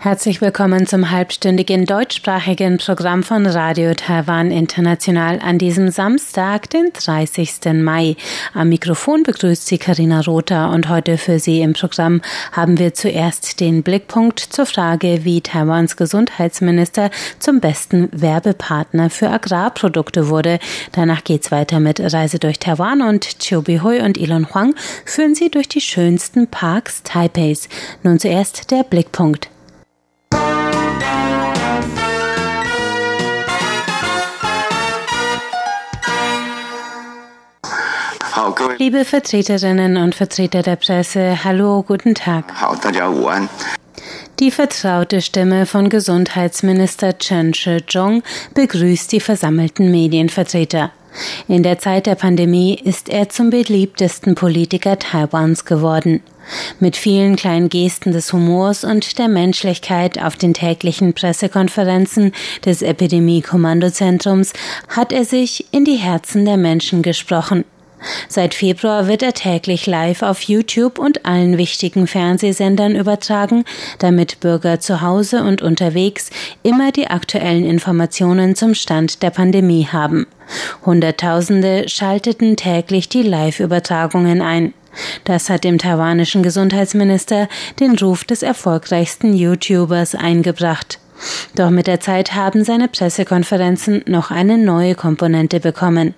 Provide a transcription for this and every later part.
Herzlich willkommen zum halbstündigen deutschsprachigen Programm von Radio Taiwan International an diesem Samstag, den 30. Mai. Am Mikrofon begrüßt Sie Karina Rother und heute für Sie im Programm haben wir zuerst den Blickpunkt zur Frage, wie Taiwans Gesundheitsminister zum besten Werbepartner für Agrarprodukte wurde. Danach geht's weiter mit Reise durch Taiwan und Chiu Bihui und Elon Huang führen Sie durch die schönsten Parks Taipeis. Nun zuerst der Blickpunkt. Liebe Vertreterinnen und Vertreter der Presse, hallo, guten Tag. Die vertraute Stimme von Gesundheitsminister Chen Shih-chung begrüßt die versammelten Medienvertreter. In der Zeit der Pandemie ist er zum beliebtesten Politiker Taiwans geworden. Mit vielen kleinen Gesten des Humors und der Menschlichkeit auf den täglichen Pressekonferenzen des Epidemie-Kommandozentrums hat er sich in die Herzen der Menschen gesprochen. Seit Februar wird er täglich live auf YouTube und allen wichtigen Fernsehsendern übertragen, damit Bürger zu Hause und unterwegs immer die aktuellen Informationen zum Stand der Pandemie haben. Hunderttausende schalteten täglich die Live-Übertragungen ein. Das hat dem taiwanischen Gesundheitsminister den Ruf des erfolgreichsten YouTubers eingebracht. Doch mit der Zeit haben seine Pressekonferenzen noch eine neue Komponente bekommen.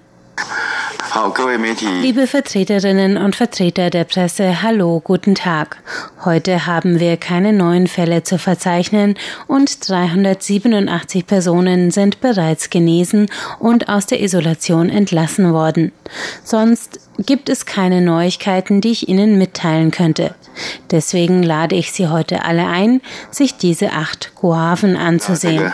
Liebe Vertreterinnen und Vertreter der Presse, hallo, guten Tag. Heute haben wir keine neuen Fälle zu verzeichnen und 387 Personen sind bereits genesen und aus der Isolation entlassen worden. Sonst gibt es keine Neuigkeiten, die ich Ihnen mitteilen könnte. Deswegen lade ich Sie heute alle ein, sich diese acht Guaven anzusehen.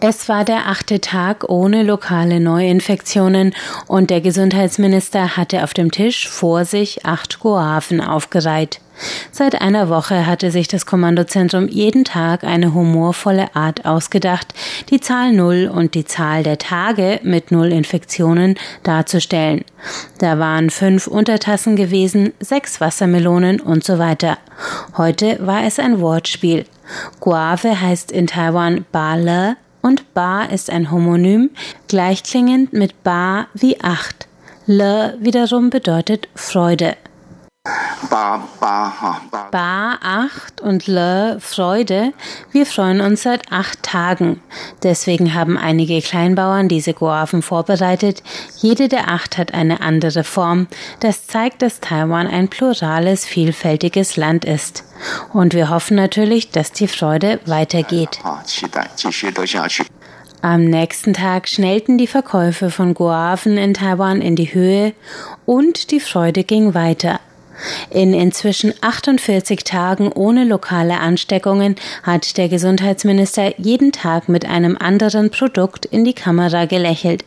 Es war der achte Tag ohne lokale Neuinfektionen und der Gesundheitsminister hatte auf dem Tisch vor sich acht Guaven aufgereiht. Seit einer Woche hatte sich das Kommandozentrum jeden Tag eine humorvolle Art ausgedacht, die Zahl Null und die Zahl der Tage mit Null Infektionen darzustellen. Da waren fünf Untertassen gewesen, sechs Wassermelonen und so weiter. Heute war es ein Wortspiel. Guave heißt in Taiwan Ba Le und Ba ist ein Homonym, gleichklingend mit Ba wie acht. Le wiederum bedeutet Freude. Ba, ba, ba. ba, acht und Le, Freude. Wir freuen uns seit acht Tagen. Deswegen haben einige Kleinbauern diese Guaven vorbereitet. Jede der acht hat eine andere Form. Das zeigt, dass Taiwan ein plurales, vielfältiges Land ist. Und wir hoffen natürlich, dass die Freude weitergeht. Am nächsten Tag schnellten die Verkäufe von Guaven in Taiwan in die Höhe und die Freude ging weiter. In inzwischen 48 Tagen ohne lokale Ansteckungen hat der Gesundheitsminister jeden Tag mit einem anderen Produkt in die Kamera gelächelt.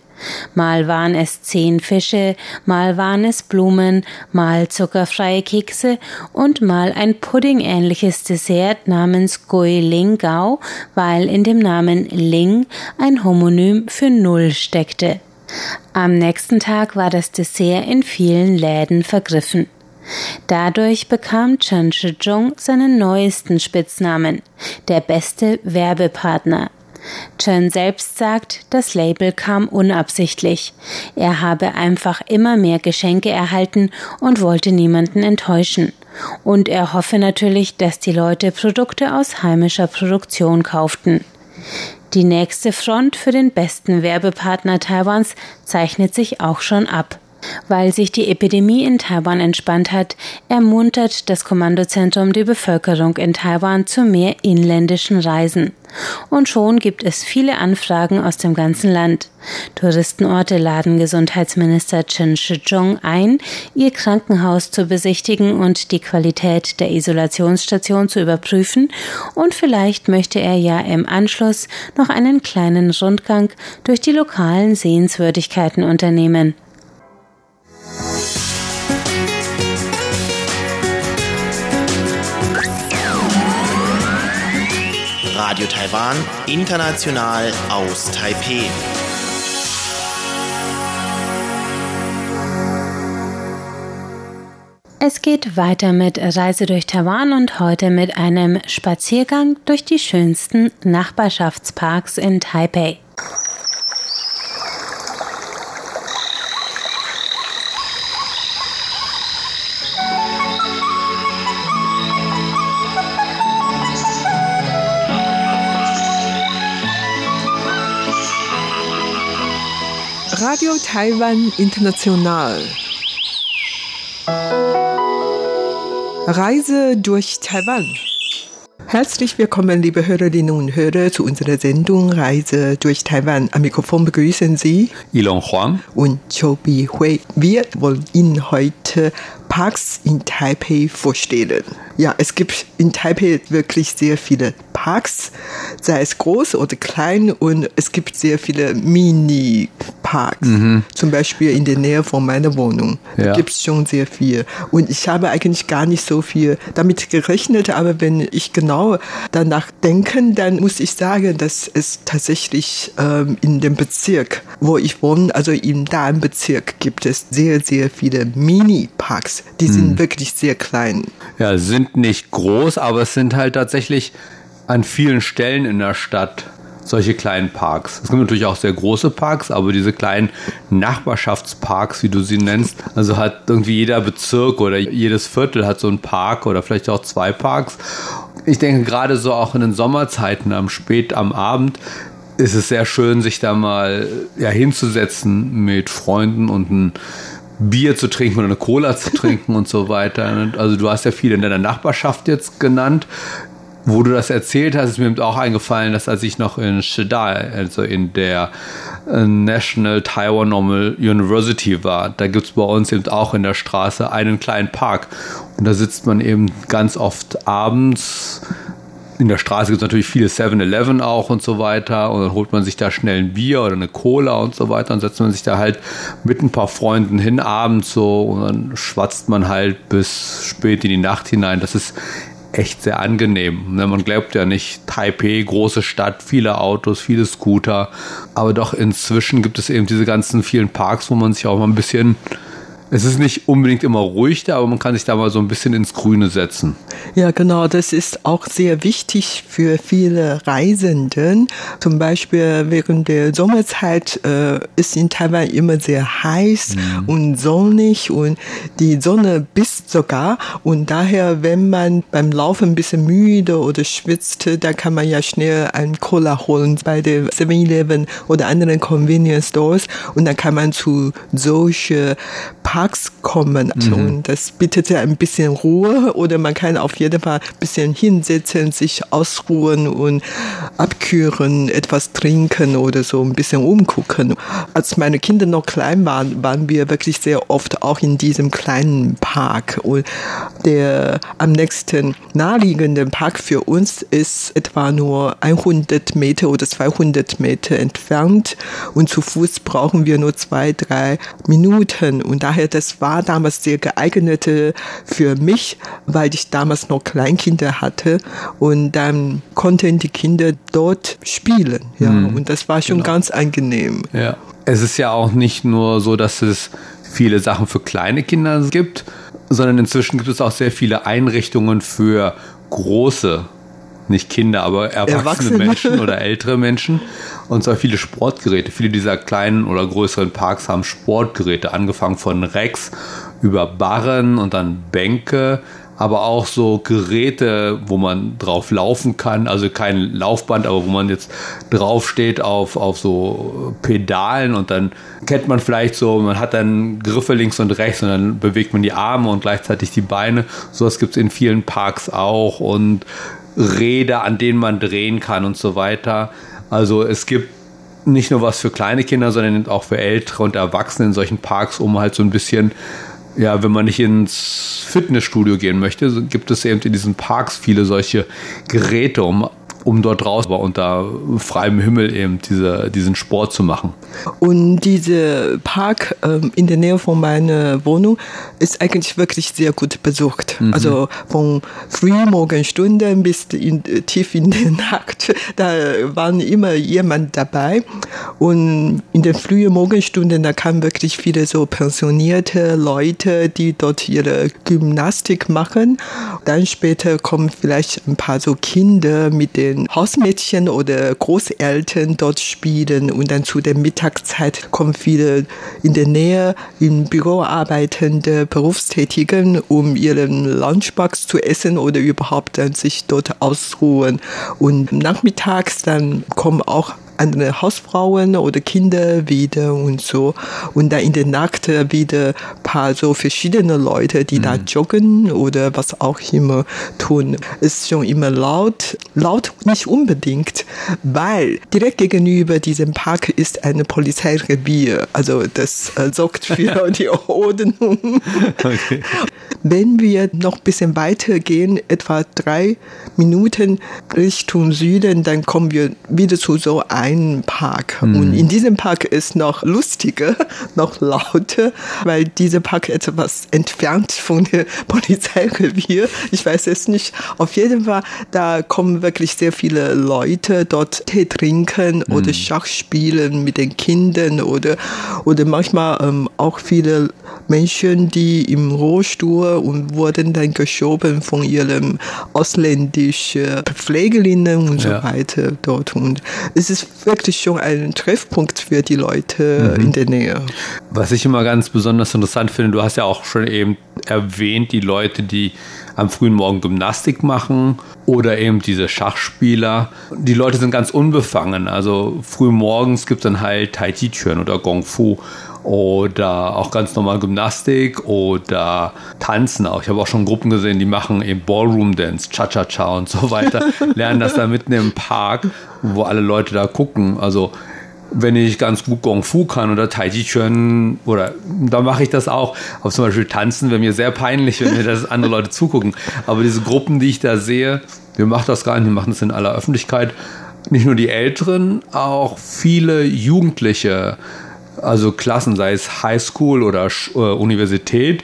Mal waren es zehn Fische, mal waren es Blumen, mal zuckerfreie Kekse und mal ein puddingähnliches Dessert namens Gui Ling Gao, weil in dem Namen Ling ein Homonym für Null steckte. Am nächsten Tag war das Dessert in vielen Läden vergriffen. Dadurch bekam Chen Shizhong seinen neuesten Spitznamen, der beste Werbepartner. Chen selbst sagt, das Label kam unabsichtlich. Er habe einfach immer mehr Geschenke erhalten und wollte niemanden enttäuschen. Und er hoffe natürlich, dass die Leute Produkte aus heimischer Produktion kauften. Die nächste Front für den besten Werbepartner Taiwans zeichnet sich auch schon ab. Weil sich die Epidemie in Taiwan entspannt hat, ermuntert das Kommandozentrum die Bevölkerung in Taiwan zu mehr inländischen Reisen. Und schon gibt es viele Anfragen aus dem ganzen Land. Touristenorte laden Gesundheitsminister Chen Shizhong ein, ihr Krankenhaus zu besichtigen und die Qualität der Isolationsstation zu überprüfen. Und vielleicht möchte er ja im Anschluss noch einen kleinen Rundgang durch die lokalen Sehenswürdigkeiten unternehmen. Radio Taiwan, international aus Taipeh. Es geht weiter mit Reise durch Taiwan und heute mit einem Spaziergang durch die schönsten Nachbarschaftsparks in Taipei. Radio Taiwan International. Reise durch Taiwan. Herzlich willkommen, liebe Hörerinnen und Hörer, zu unserer Sendung Reise durch Taiwan. Am Mikrofon begrüßen Sie Ilon Huang und Chobi Hui. Wir wollen Ihnen heute Parks in Taipei vorstellen. Ja, es gibt in Taipei wirklich sehr viele Parks, sei es groß oder klein, und es gibt sehr viele Mini-Parks. Mhm. Zum Beispiel in der Nähe von meiner Wohnung. Da ja. gibt es schon sehr viel. Und ich habe eigentlich gar nicht so viel damit gerechnet, aber wenn ich genau danach denke, dann muss ich sagen, dass es tatsächlich ähm, in dem Bezirk, wo ich wohne, also im Dan-Bezirk, gibt es sehr, sehr viele Mini-Parks. Die sind mhm. wirklich sehr klein. Ja, sind nicht groß, aber es sind halt tatsächlich an vielen Stellen in der Stadt solche kleinen Parks. Es gibt natürlich auch sehr große Parks, aber diese kleinen Nachbarschaftsparks, wie du sie nennst, also hat irgendwie jeder Bezirk oder jedes Viertel hat so einen Park oder vielleicht auch zwei Parks. Ich denke gerade so auch in den Sommerzeiten am spät am Abend ist es sehr schön, sich da mal ja, hinzusetzen mit Freunden und ein Bier zu trinken oder eine Cola zu trinken und so weiter. Also du hast ja viele in deiner Nachbarschaft jetzt genannt. Wo du das erzählt hast, ist mir auch eingefallen, dass als ich noch in Shedai, also in der äh, National Taiwan Normal University war, da gibt es bei uns eben auch in der Straße einen kleinen Park. Und da sitzt man eben ganz oft abends in der Straße gibt es natürlich viele 7-Eleven auch und so weiter. Und dann holt man sich da schnell ein Bier oder eine Cola und so weiter und setzt man sich da halt mit ein paar Freunden hin abends so und dann schwatzt man halt bis spät in die Nacht hinein. Das ist echt sehr angenehm. Ne, man glaubt ja nicht, Taipei, große Stadt, viele Autos, viele Scooter. Aber doch inzwischen gibt es eben diese ganzen vielen Parks, wo man sich auch mal ein bisschen es ist nicht unbedingt immer ruhig da, aber man kann sich da mal so ein bisschen ins Grüne setzen. Ja, genau. Das ist auch sehr wichtig für viele Reisenden. Zum Beispiel während der Sommerzeit äh, ist in Taiwan immer sehr heiß mhm. und sonnig und die Sonne bisst sogar. Und daher, wenn man beim Laufen ein bisschen müde oder schwitzt, dann kann man ja schnell einen Cola holen bei der 7-Eleven oder anderen Convenience Stores und dann kann man zu solchen Parks kommen. Mhm. Und das bietet ja ein bisschen Ruhe oder man kann auf jeden Fall ein bisschen hinsetzen, sich ausruhen und abkühlen, etwas trinken oder so ein bisschen umgucken. Als meine Kinder noch klein waren, waren wir wirklich sehr oft auch in diesem kleinen Park. Und der am nächsten naheliegenden Park für uns ist etwa nur 100 Meter oder 200 Meter entfernt und zu Fuß brauchen wir nur zwei, drei Minuten. Und daher das war damals sehr geeignet für mich, weil ich damals noch Kleinkinder hatte und dann konnten die Kinder dort spielen. Ja, mhm. und das war schon genau. ganz angenehm. Ja. Es ist ja auch nicht nur so, dass es viele Sachen für kleine Kinder gibt, sondern inzwischen gibt es auch sehr viele Einrichtungen für große nicht Kinder, aber erwachsene, erwachsene, Menschen oder ältere Menschen. Und zwar viele Sportgeräte. Viele dieser kleinen oder größeren Parks haben Sportgeräte, angefangen von Rex über Barren und dann Bänke, aber auch so Geräte, wo man drauf laufen kann. Also kein Laufband, aber wo man jetzt drauf steht auf, auf so Pedalen und dann kennt man vielleicht so, man hat dann Griffe links und rechts und dann bewegt man die Arme und gleichzeitig die Beine. Sowas gibt es in vielen Parks auch und Räder, an denen man drehen kann und so weiter. Also es gibt nicht nur was für kleine Kinder, sondern auch für Ältere und Erwachsene in solchen Parks, um halt so ein bisschen, ja, wenn man nicht ins Fitnessstudio gehen möchte, gibt es eben in diesen Parks viele solche Geräte, um um dort draußen unter freiem Himmel eben diese, diesen Sport zu machen. Und dieser Park ähm, in der Nähe von meiner Wohnung ist eigentlich wirklich sehr gut besucht. Mhm. Also von Frühmorgenstunden bis in, tief in die Nacht, da waren immer jemand dabei. Und in den frühen Morgenstunden, da kamen wirklich viele so pensionierte Leute, die dort ihre Gymnastik machen. Dann später kommen vielleicht ein paar so Kinder mit den Hausmädchen oder Großeltern dort spielen und dann zu der Mittagszeit kommen viele in der Nähe im Büro arbeitende Berufstätigen, um ihren Lunchbox zu essen oder überhaupt dann sich dort ausruhen. Und nachmittags dann kommen auch andere Hausfrauen oder Kinder wieder und so. Und dann in der Nacht wieder paar so verschiedene Leute, die mhm. da joggen oder was auch immer tun. Ist schon immer laut. Laut nicht unbedingt, weil direkt gegenüber diesem Park ist eine Polizeirevier. Also das äh, sorgt für die Ordnung. Okay. Wenn wir noch ein bisschen weiter gehen, etwa drei Minuten Richtung Süden, dann kommen wir wieder zu so einem Park. Mhm. Und in diesem Park ist noch lustiger, noch lauter, weil dieser Park etwas entfernt von der Polizeirevier. Ich weiß es nicht. Auf jeden Fall, da kommen wirklich sehr viele Leute dort Tee trinken mhm. oder Schach spielen mit den Kindern oder, oder manchmal ähm, auch viele Menschen, die im Rohstuhl und wurden dann geschoben von ihren ausländischen Pflegerinnen und so ja. weiter dort. Und es ist wirklich schon ein Treffpunkt für die Leute mhm. in der Nähe. Was ich immer ganz besonders interessant finde, du hast ja auch schon eben erwähnt, die Leute, die am frühen Morgen Gymnastik machen oder eben diese Schachspieler. Die Leute sind ganz unbefangen. Also früh morgens gibt es dann halt Tai Chi-Türen oder Gong Fu oder auch ganz normal Gymnastik oder Tanzen auch. Ich habe auch schon Gruppen gesehen, die machen eben Ballroom Dance, Cha-Cha-Cha und so weiter, lernen das da mitten im Park, wo alle Leute da gucken. Also wenn ich ganz gut Gong Fu kann oder Tai Chi Chuan oder da mache ich das auch. Aber zum Beispiel tanzen wäre mir sehr peinlich, wenn mir das andere Leute zugucken. Aber diese Gruppen, die ich da sehe, wir machen das gar nicht, wir machen das in aller Öffentlichkeit. Nicht nur die Älteren, auch viele Jugendliche also Klassen, sei es Highschool oder äh, Universität,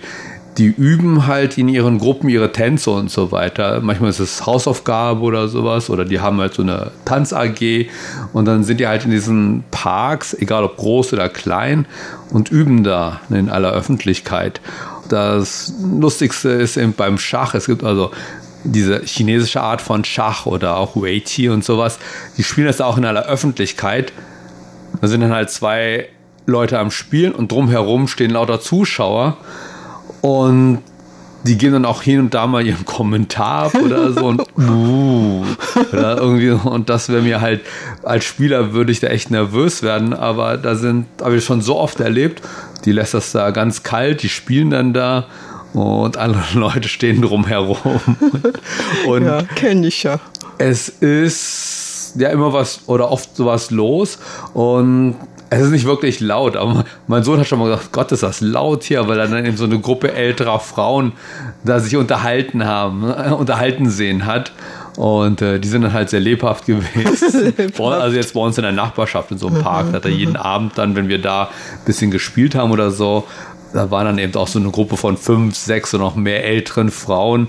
die üben halt in ihren Gruppen ihre Tänze und so weiter. Manchmal ist es Hausaufgabe oder sowas oder die haben halt so eine Tanz-AG und dann sind die halt in diesen Parks, egal ob groß oder klein, und üben da in aller Öffentlichkeit. Das Lustigste ist eben beim Schach. Es gibt also diese chinesische Art von Schach oder auch Wei Qi und sowas. Die spielen das auch in aller Öffentlichkeit. Da sind dann halt zwei Leute am Spielen und drumherum stehen lauter Zuschauer und die geben dann auch hin und da mal ihren Kommentar ab oder so und uh, oder irgendwie und das wäre mir halt als Spieler würde ich da echt nervös werden, aber da sind habe ich schon so oft erlebt, die lässt das da ganz kalt, die spielen dann da und andere Leute stehen drumherum und ja, kenne ich ja. Es ist ja immer was oder oft sowas los und es ist nicht wirklich laut, aber mein Sohn hat schon mal gesagt, Gott, ist das laut hier, weil er dann eben so eine Gruppe älterer Frauen da sich unterhalten haben, ne, unterhalten sehen hat. Und äh, die sind dann halt sehr lebhaft gewesen. also jetzt bei uns in der Nachbarschaft in so einem Park, da hat er jeden Abend dann, wenn wir da ein bisschen gespielt haben oder so, da war dann eben auch so eine Gruppe von fünf, sechs und noch mehr älteren Frauen.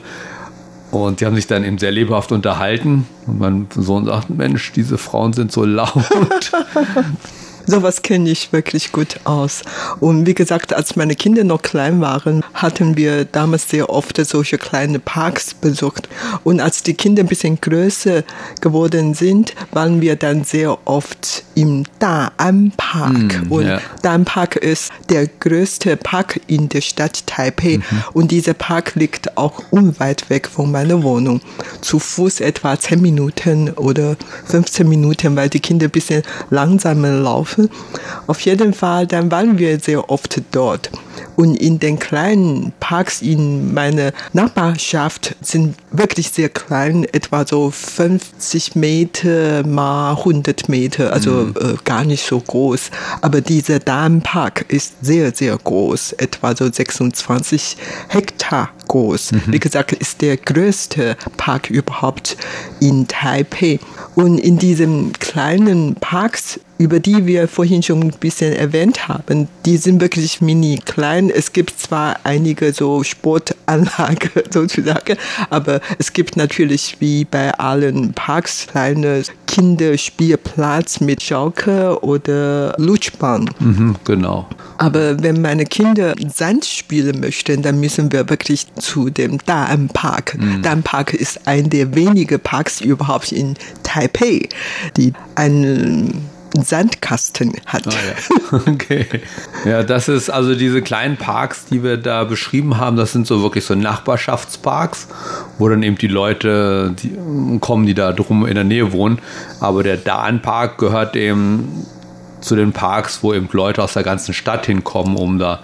Und die haben sich dann eben sehr lebhaft unterhalten. Und mein Sohn sagt, Mensch, diese Frauen sind so laut. Sowas kenne ich wirklich gut aus. Und wie gesagt, als meine Kinder noch klein waren, hatten wir damals sehr oft solche kleine Parks besucht. Und als die Kinder ein bisschen größer geworden sind, waren wir dann sehr oft im Da'an Park. Mm, und yeah. Da'an Park ist der größte Park in der Stadt Taipei. Mhm. Und dieser Park liegt auch unweit weg von meiner Wohnung. Zu Fuß etwa 10 Minuten oder 15 Minuten, weil die Kinder ein bisschen langsamer laufen. Auf jeden Fall, dann waren wir sehr oft dort. Und in den kleinen Parks in meiner Nachbarschaft sind wirklich sehr klein, etwa so 50 Meter mal 100 Meter, also mhm. äh, gar nicht so groß. Aber dieser Darmpark ist sehr, sehr groß, etwa so 26 Hektar groß. Mhm. Wie gesagt, ist der größte Park überhaupt in Taipei. Und in diesem kleinen Parks über die wir vorhin schon ein bisschen erwähnt haben, die sind wirklich mini klein. Es gibt zwar einige so Sportanlagen sozusagen, aber es gibt natürlich wie bei allen Parks kleine Kinderspielplatz mit Schaukel oder Lutschbahn. Mhm, genau. Aber wenn meine Kinder Sand spielen möchten, dann müssen wir wirklich zu dem Daan Park. Mhm. Daan Park ist ein der wenigen Parks überhaupt in Taipei, die einen Sandkasten hat. Ah, ja. Okay. Ja, das ist also diese kleinen Parks, die wir da beschrieben haben, das sind so wirklich so Nachbarschaftsparks, wo dann eben die Leute die, kommen, die da drum in der Nähe wohnen. Aber der Daan-Park gehört eben zu den Parks, wo eben Leute aus der ganzen Stadt hinkommen, um da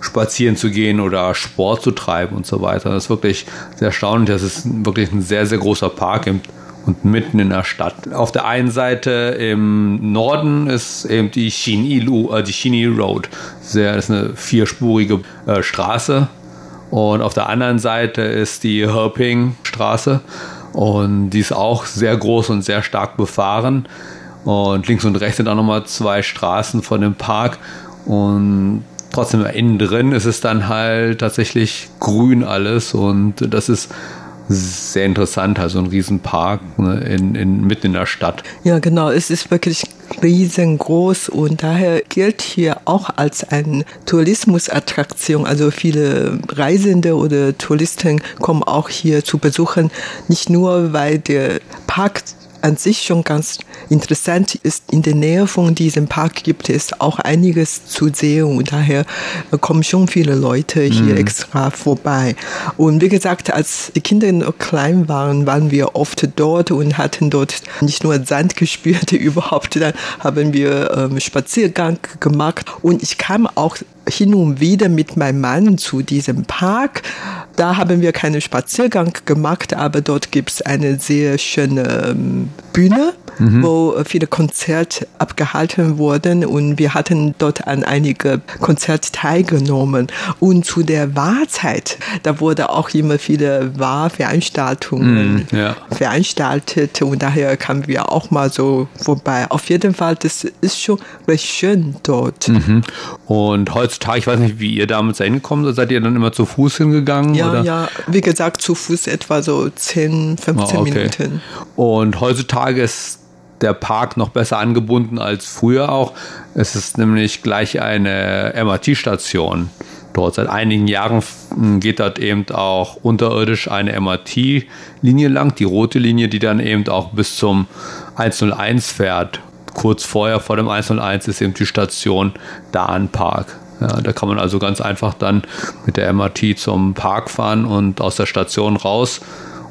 spazieren zu gehen oder Sport zu treiben und so weiter. Das ist wirklich sehr erstaunlich. Das ist wirklich ein sehr, sehr großer Park. Eben und mitten in der Stadt. Auf der einen Seite im Norden ist eben die Xinilu, äh, die Xini Road. Sehr, das ist eine vierspurige äh, Straße. Und auf der anderen Seite ist die Herping Straße. Und die ist auch sehr groß und sehr stark befahren. Und links und rechts sind auch nochmal zwei Straßen von dem Park. Und trotzdem innen drin ist es dann halt tatsächlich grün alles. Und das ist sehr interessant, also ein Riesenpark ne, in, in, mitten in der Stadt. Ja, genau, es ist wirklich riesengroß und daher gilt hier auch als eine Tourismusattraktion. Also viele Reisende oder Touristen kommen auch hier zu besuchen, nicht nur weil der Park an sich schon ganz interessant ist. In der Nähe von diesem Park gibt es auch einiges zu sehen und daher kommen schon viele Leute hier mhm. extra vorbei. Und wie gesagt, als die Kinder noch klein waren, waren wir oft dort und hatten dort nicht nur Sand gespürt, überhaupt, dann haben wir ähm, Spaziergang gemacht und ich kam auch hin und wieder mit meinem Mann zu diesem Park. Da haben wir keinen Spaziergang gemacht, aber dort gibt es eine sehr schöne ähm, Bühne mhm. wo viele Konzerte abgehalten wurden und wir hatten dort an einige Konzerte teilgenommen. Und zu der Wahrzeit, da wurde auch immer viele Wahlveranstaltungen mhm, ja. veranstaltet und daher kamen wir auch mal so vorbei. Auf jeden Fall, das ist schon recht schön dort. Mhm. Und heutzutage, ich weiß nicht, wie ihr damals hingekommen seid, seid ihr dann immer zu Fuß hingegangen? Ja, oder? ja, wie gesagt, zu Fuß etwa so 10, 15 oh, okay. Minuten. Und heutzutage ist der Park noch besser angebunden als früher auch. Es ist nämlich gleich eine MRT-Station. Dort seit einigen Jahren geht dort eben auch unterirdisch eine MRT-Linie lang, die rote Linie, die dann eben auch bis zum 101 fährt. Kurz vorher vor dem 101 ist eben die Station Dahn Park. Ja, da kann man also ganz einfach dann mit der MRT zum Park fahren und aus der Station raus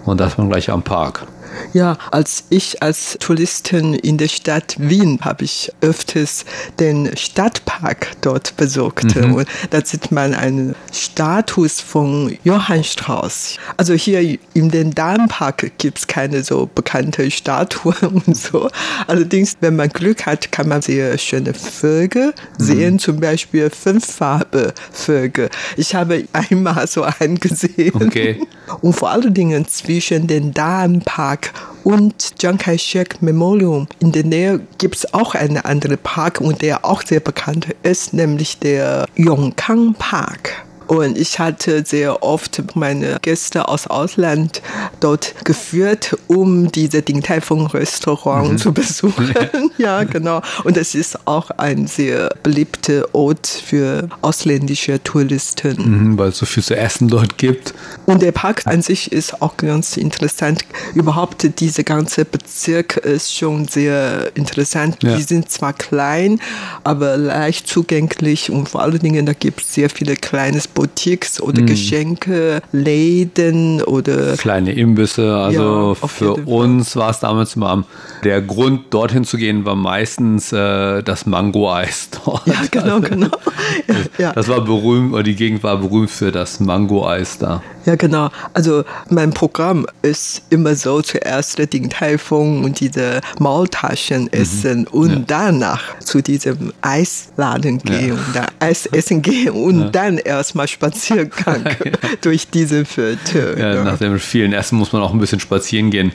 und da ist man gleich am Park. Ja, als ich als Touristin in der Stadt Wien habe ich öfters den Stadtpark dort besucht. Mhm. Und da sieht man einen Status von Johann Strauss. Also hier in den Darmpark gibt es keine so bekannte Statuen und so. Allerdings, wenn man Glück hat, kann man sehr schöne Vögel mhm. sehen, zum Beispiel fünffarbe Vögel. Ich habe einmal so einen gesehen. Okay. Und vor allen Dingen zwischen den Darmpark Park und Chiang Kai-shek Memorial. In der Nähe gibt es auch einen anderen Park und der auch sehr bekannt ist, nämlich der Yongkang Park. Und ich hatte sehr oft meine Gäste aus Ausland dort geführt, um diese Ding Tai Fung Restaurant mhm. zu besuchen. ja, genau. Und es ist auch ein sehr beliebter Ort für ausländische Touristen. Mhm, weil es so viel zu essen dort gibt. Und der Park an sich ist auch ganz interessant. Überhaupt dieser ganze Bezirk ist schon sehr interessant. Ja. Die sind zwar klein, aber leicht zugänglich und vor allen Dingen da gibt es sehr viele kleines Boutiques oder mhm. Geschenke, Läden oder kleine Imbisse. Also ja, für uns war es damals immer am, der Grund, dorthin zu gehen, war meistens äh, das Mango-Eis dort. Ja, genau, also, genau. Ja, Das war berühmt, oder die Gegend war berühmt für das Mango-Eis da. Ja, genau. Also mein Programm ist immer so zuerst den Taifung und diese Maultaschen mhm. essen mhm. und ja. danach zu diesem Eisladen gehen ja. und da Eis essen gehen und ja. dann erstmal Spaziergang durch diese Viertel. Ja, Nach dem vielen Essen muss man auch ein bisschen spazieren gehen.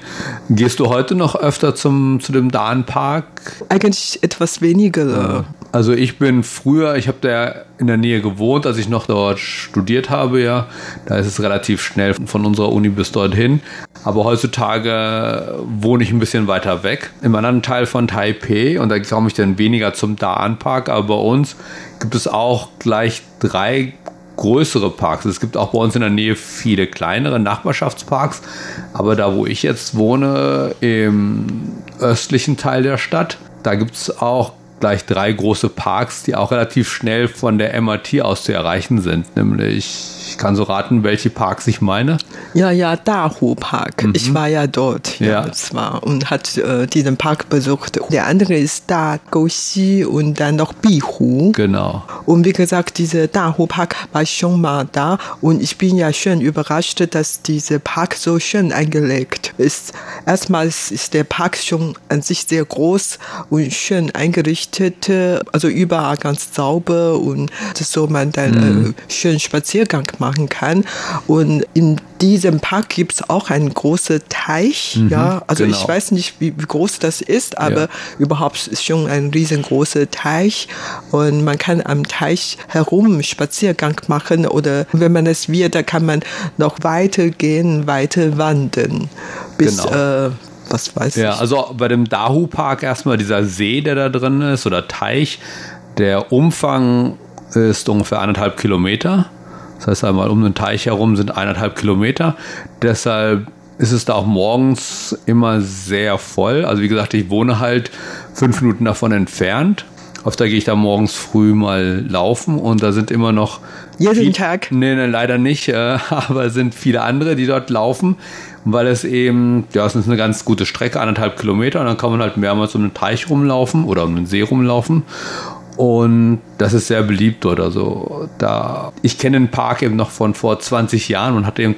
Gehst du heute noch öfter zum, zu dem Dahn-Park? Eigentlich etwas weniger. Also ich bin früher, ich habe da in der Nähe gewohnt, als ich noch dort studiert habe, ja. Da ist es relativ schnell von unserer Uni bis dorthin. Aber heutzutage wohne ich ein bisschen weiter weg, im anderen Teil von Taipei und da komme ich dann weniger zum Daan Park. Aber bei uns gibt es auch gleich drei größere Parks. Es gibt auch bei uns in der Nähe viele kleinere Nachbarschaftsparks. Aber da, wo ich jetzt wohne, im östlichen Teil der Stadt, da gibt es auch gleich drei große Parks, die auch relativ schnell von der MRT aus zu erreichen sind, nämlich ich kann so raten, welche Parks ich meine. Ja, ja, Dahu Park. Mhm. Ich war ja dort. Ja, ja. Zwar, und hat äh, diesen Park besucht. Der andere ist Da Gouxi und dann noch Bihu. Genau. Und wie gesagt, dieser Dahu Park war schon mal da. Und ich bin ja schön überrascht, dass dieser Park so schön eingelegt ist. Erstmals ist der Park schon an sich sehr groß und schön eingerichtet. Also überall ganz sauber und so man dann mhm. äh, schön Spaziergang machen kann. Und in diesem Park gibt es auch einen großen Teich. Mhm, ja, also genau. ich weiß nicht, wie, wie, groß das ist, aber ja. überhaupt ist schon ein riesengroßer Teich und man kann am Teich herum Spaziergang machen oder wenn man es will, da kann man noch weiter gehen, weiter wandern bis genau. äh, was weiß ja, ich. Ja, also bei dem Dahu Park erstmal dieser See, der da drin ist oder Teich, der Umfang ist ungefähr anderthalb Kilometer. Das heißt einmal um den Teich herum sind eineinhalb Kilometer. Deshalb ist es da auch morgens immer sehr voll. Also wie gesagt, ich wohne halt fünf Minuten davon entfernt. Da gehe ich da morgens früh mal laufen und da sind immer noch. Jeden viel, Tag? Nee, nee, leider nicht. Äh, aber es sind viele andere, die dort laufen, weil es eben, ja, es ist eine ganz gute Strecke, anderthalb Kilometer und dann kann man halt mehrmals um den Teich rumlaufen oder um den See rumlaufen. Und das ist sehr beliebt dort. Also da, ich kenne den Park eben noch von vor 20 Jahren und hatte eben,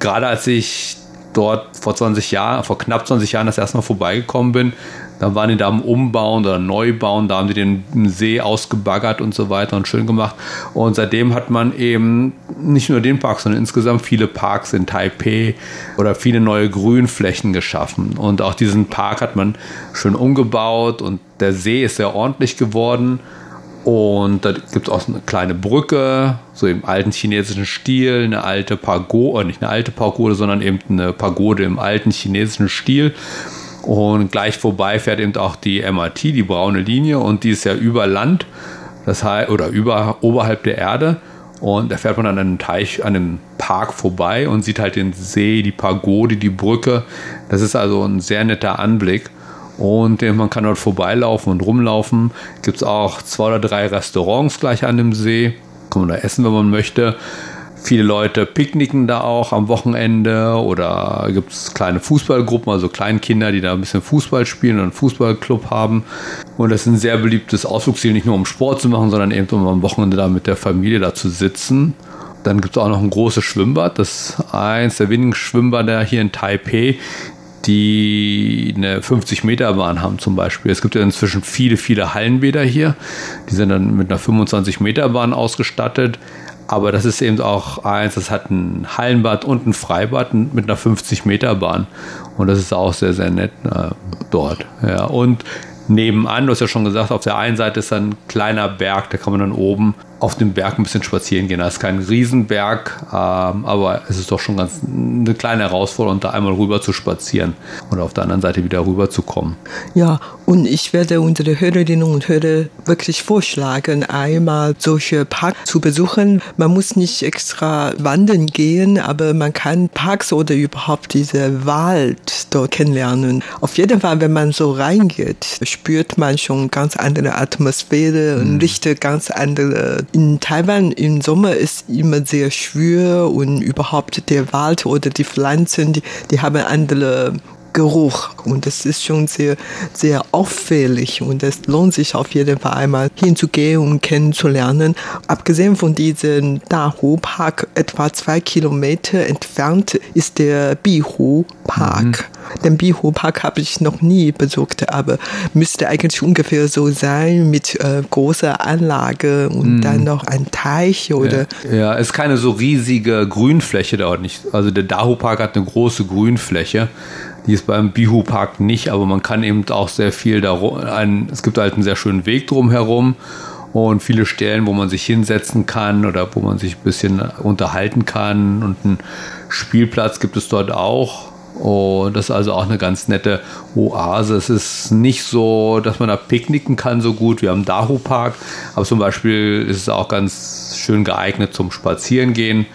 gerade als ich dort vor 20 Jahren, vor knapp 20 Jahren das erste Mal vorbeigekommen bin, da waren die da am Umbauen oder Neubauen, da haben die den See ausgebaggert und so weiter und schön gemacht. Und seitdem hat man eben nicht nur den Park, sondern insgesamt viele Parks in Taipei oder viele neue Grünflächen geschaffen. Und auch diesen Park hat man schön umgebaut und der See ist sehr ordentlich geworden. Und da gibt es auch eine kleine Brücke, so im alten chinesischen Stil, eine alte Pagode, nicht eine alte Pagode, sondern eben eine Pagode im alten chinesischen Stil. Und gleich vorbei fährt eben auch die MRT, die braune Linie, und die ist ja über Land, das heißt, oder über, oberhalb der Erde. Und da fährt man an einem Teich, an einem Park vorbei und sieht halt den See, die Pagode, die Brücke. Das ist also ein sehr netter Anblick. Und man kann dort vorbeilaufen und rumlaufen. Gibt es auch zwei oder drei Restaurants gleich an dem See. Kann man da essen, wenn man möchte. Viele Leute picknicken da auch am Wochenende oder gibt es kleine Fußballgruppen, also Kleinkinder, die da ein bisschen Fußball spielen und einen Fußballclub haben. Und das ist ein sehr beliebtes Ausflugsziel, nicht nur um Sport zu machen, sondern eben um am Wochenende da mit der Familie da zu sitzen. Dann gibt es auch noch ein großes Schwimmbad. Das ist eins der wenigen Schwimmbäder hier in Taipei, die eine 50 Meter Bahn haben zum Beispiel. Es gibt ja inzwischen viele, viele Hallenbäder hier. Die sind dann mit einer 25 Meter Bahn ausgestattet. Aber das ist eben auch eins, das hat ein Hallenbad und ein Freibad mit einer 50 Meter Bahn. Und das ist auch sehr, sehr nett äh, dort. Ja. Und nebenan, du hast ja schon gesagt, auf der einen Seite ist ein kleiner Berg, da kann man dann oben auf dem Berg ein bisschen spazieren gehen. Das ist kein Riesenberg, ähm, aber es ist doch schon ganz eine kleine Herausforderung, da einmal rüber zu spazieren und auf der anderen Seite wieder rüber zu kommen. Ja, und ich werde unsere Hörerinnen und Hörer wirklich vorschlagen, einmal solche Parks zu besuchen. Man muss nicht extra wandern gehen, aber man kann Parks oder überhaupt diese Wald dort kennenlernen. Auf jeden Fall, wenn man so reingeht, spürt man schon ganz andere Atmosphäre und mhm. riecht ganz andere in Taiwan im Sommer ist immer sehr schwül und überhaupt der Wald oder die Pflanzen, die, die haben andere Geruch und das ist schon sehr, sehr auffällig und es lohnt sich auf jeden Fall einmal hinzugehen und kennenzulernen. Abgesehen von diesem Dahu Park, etwa zwei Kilometer entfernt ist der Bihu Park. Mhm. Den Bihu Park habe ich noch nie besucht, aber müsste eigentlich ungefähr so sein mit äh, großer Anlage und mhm. dann noch ein Teich oder. Ja, ja, ist keine so riesige Grünfläche dort nicht. Also der Dahu Park hat eine große Grünfläche. Die ist beim Bihu Park nicht, aber man kann eben auch sehr viel da ein, es gibt halt einen sehr schönen Weg drumherum und viele Stellen, wo man sich hinsetzen kann oder wo man sich ein bisschen unterhalten kann und einen Spielplatz gibt es dort auch. Und das ist also auch eine ganz nette Oase. Es ist nicht so, dass man da picknicken kann so gut wie am Dahu Park, aber zum Beispiel ist es auch ganz schön geeignet zum Spazierengehen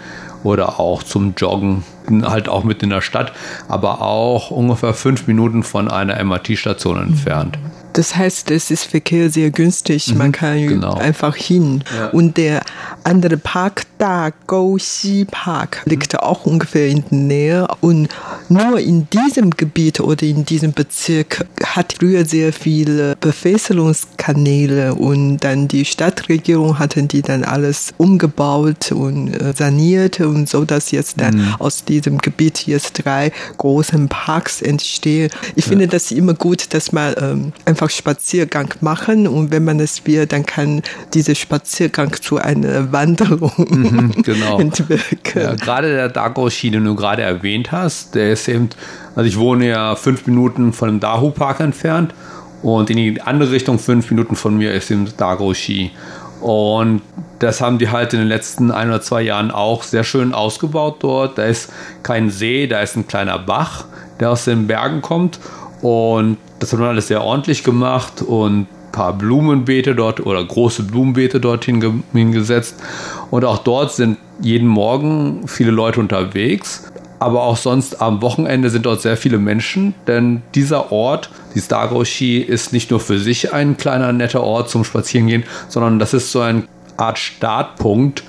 oder auch zum Joggen, halt auch mitten in der Stadt, aber auch ungefähr fünf Minuten von einer MRT-Station entfernt. Das heißt, es ist Verkehr sehr günstig. Man mhm, kann genau. einfach hin. Ja. Und der andere Park, Da Gouxi Park, liegt mhm. auch ungefähr in der Nähe. Und nur in diesem Gebiet oder in diesem Bezirk hat früher sehr viele Bewässerungskanäle und dann die Stadtregierung hatten die dann alles umgebaut und äh, saniert und so, dass jetzt dann mhm. aus diesem Gebiet jetzt drei großen Parks entstehen. Ich ja. finde das immer gut, dass man ähm, einfach einfach Spaziergang machen und wenn man es will, dann kann dieser Spaziergang zu einer Wanderung mhm, genau. entwickeln. Ja, gerade der Dago-Ski, den du gerade erwähnt hast, der ist eben, also ich wohne ja fünf Minuten von dem Dahu Park entfernt und in die andere Richtung fünf Minuten von mir ist im Dago-Ski. Und das haben die halt in den letzten ein oder zwei Jahren auch sehr schön ausgebaut dort. Da ist kein See, da ist ein kleiner Bach, der aus den Bergen kommt. Und das hat man alles sehr ordentlich gemacht und ein paar Blumenbeete dort oder große Blumenbeete dorthin hingesetzt. Und auch dort sind jeden Morgen viele Leute unterwegs. Aber auch sonst am Wochenende sind dort sehr viele Menschen, denn dieser Ort, die Stargo-Ski, ist nicht nur für sich ein kleiner netter Ort zum Spazierengehen, sondern das ist so eine Art Startpunkt,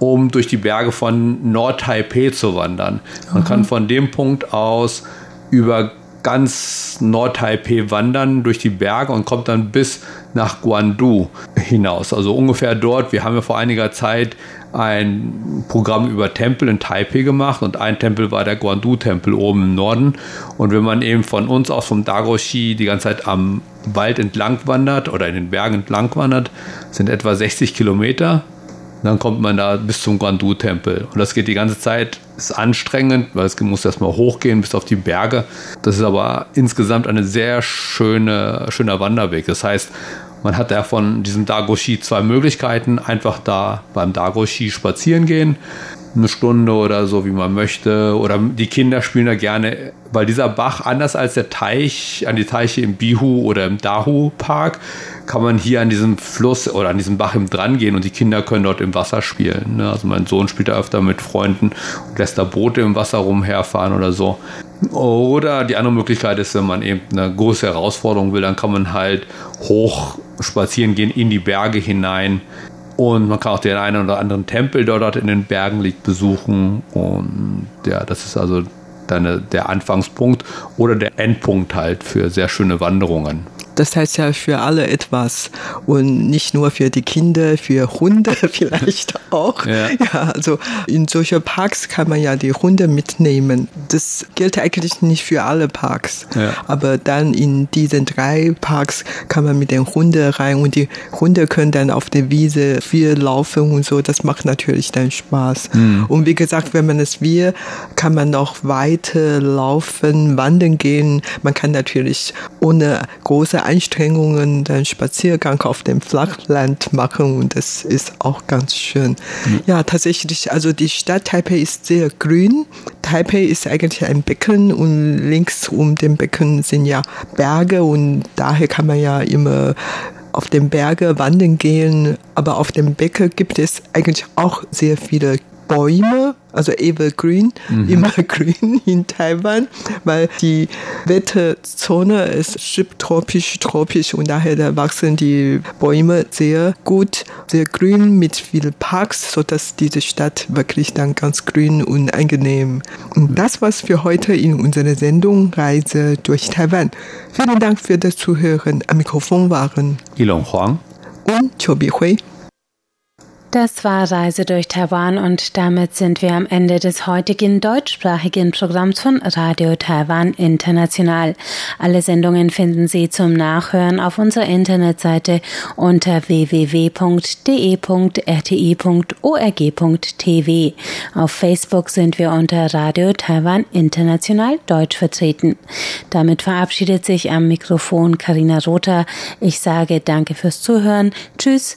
um durch die Berge von Nord-Taipei zu wandern. Man Aha. kann von dem Punkt aus über ganz Nord-Taipei wandern durch die Berge und kommt dann bis nach Guandu hinaus. Also ungefähr dort. Wir haben ja vor einiger Zeit ein Programm über Tempel in Taipei gemacht und ein Tempel war der Guandu-Tempel oben im Norden. Und wenn man eben von uns aus vom Dagoshi die ganze Zeit am Wald entlang wandert oder in den Bergen entlang wandert, sind etwa 60 Kilometer dann kommt man da bis zum Guandu-Tempel. Und das geht die ganze Zeit, ist anstrengend, weil es muss erstmal hochgehen bis auf die Berge. Das ist aber insgesamt eine sehr schöne, schöner Wanderweg. Das heißt, man hat da von diesem Dagoshi zwei Möglichkeiten. Einfach da beim Dagoshi spazieren gehen eine Stunde oder so, wie man möchte. Oder die Kinder spielen da gerne, weil dieser Bach, anders als der Teich, an die Teiche im Bihu oder im Dahu Park, kann man hier an diesem Fluss oder an diesem Bach im dran gehen und die Kinder können dort im Wasser spielen. Ne? Also mein Sohn spielt da öfter mit Freunden und lässt da Boote im Wasser rumherfahren oder so. Oder die andere Möglichkeit ist, wenn man eben eine große Herausforderung will, dann kann man halt hoch spazieren gehen in die Berge hinein und man kann auch den einen oder anderen Tempel, der dort in den Bergen liegt, besuchen. Und ja, das ist also deine, der Anfangspunkt oder der Endpunkt halt für sehr schöne Wanderungen. Das heißt ja für alle etwas und nicht nur für die Kinder, für Hunde vielleicht auch. Ja. ja, also in solchen Parks kann man ja die Hunde mitnehmen. Das gilt eigentlich nicht für alle Parks. Ja. Aber dann in diesen drei Parks kann man mit den Hunden rein und die Hunde können dann auf der Wiese viel laufen und so. Das macht natürlich dann Spaß. Mhm. Und wie gesagt, wenn man es will, kann man noch weiter laufen, wandern gehen. Man kann natürlich ohne große Anstrengungen den Spaziergang auf dem Flachland machen und das ist auch ganz schön. Mhm. Ja, tatsächlich, also die Stadt Taipei ist sehr grün. Taipei ist eigentlich ein Becken und links um den Becken sind ja Berge und daher kann man ja immer auf den Berge wandern gehen, aber auf dem Becken gibt es eigentlich auch sehr viele Bäume also evergreen, mhm. immer grün in Taiwan, weil die Wetterzone ist subtropisch, tropisch und daher da wachsen die Bäume sehr gut, sehr grün mit vielen Parks, sodass diese Stadt wirklich dann ganz grün und angenehm. Und das war's für heute in unserer Sendung Reise durch Taiwan. Vielen Dank für das Zuhören. Am Mikrofon waren Ilon Huang und Chobi Hui. Das war Reise durch Taiwan und damit sind wir am Ende des heutigen deutschsprachigen Programms von Radio Taiwan International. Alle Sendungen finden Sie zum Nachhören auf unserer Internetseite unter www.de.rti.org.tv. Auf Facebook sind wir unter Radio Taiwan International Deutsch vertreten. Damit verabschiedet sich am Mikrofon Karina Rother. Ich sage danke fürs Zuhören. Tschüss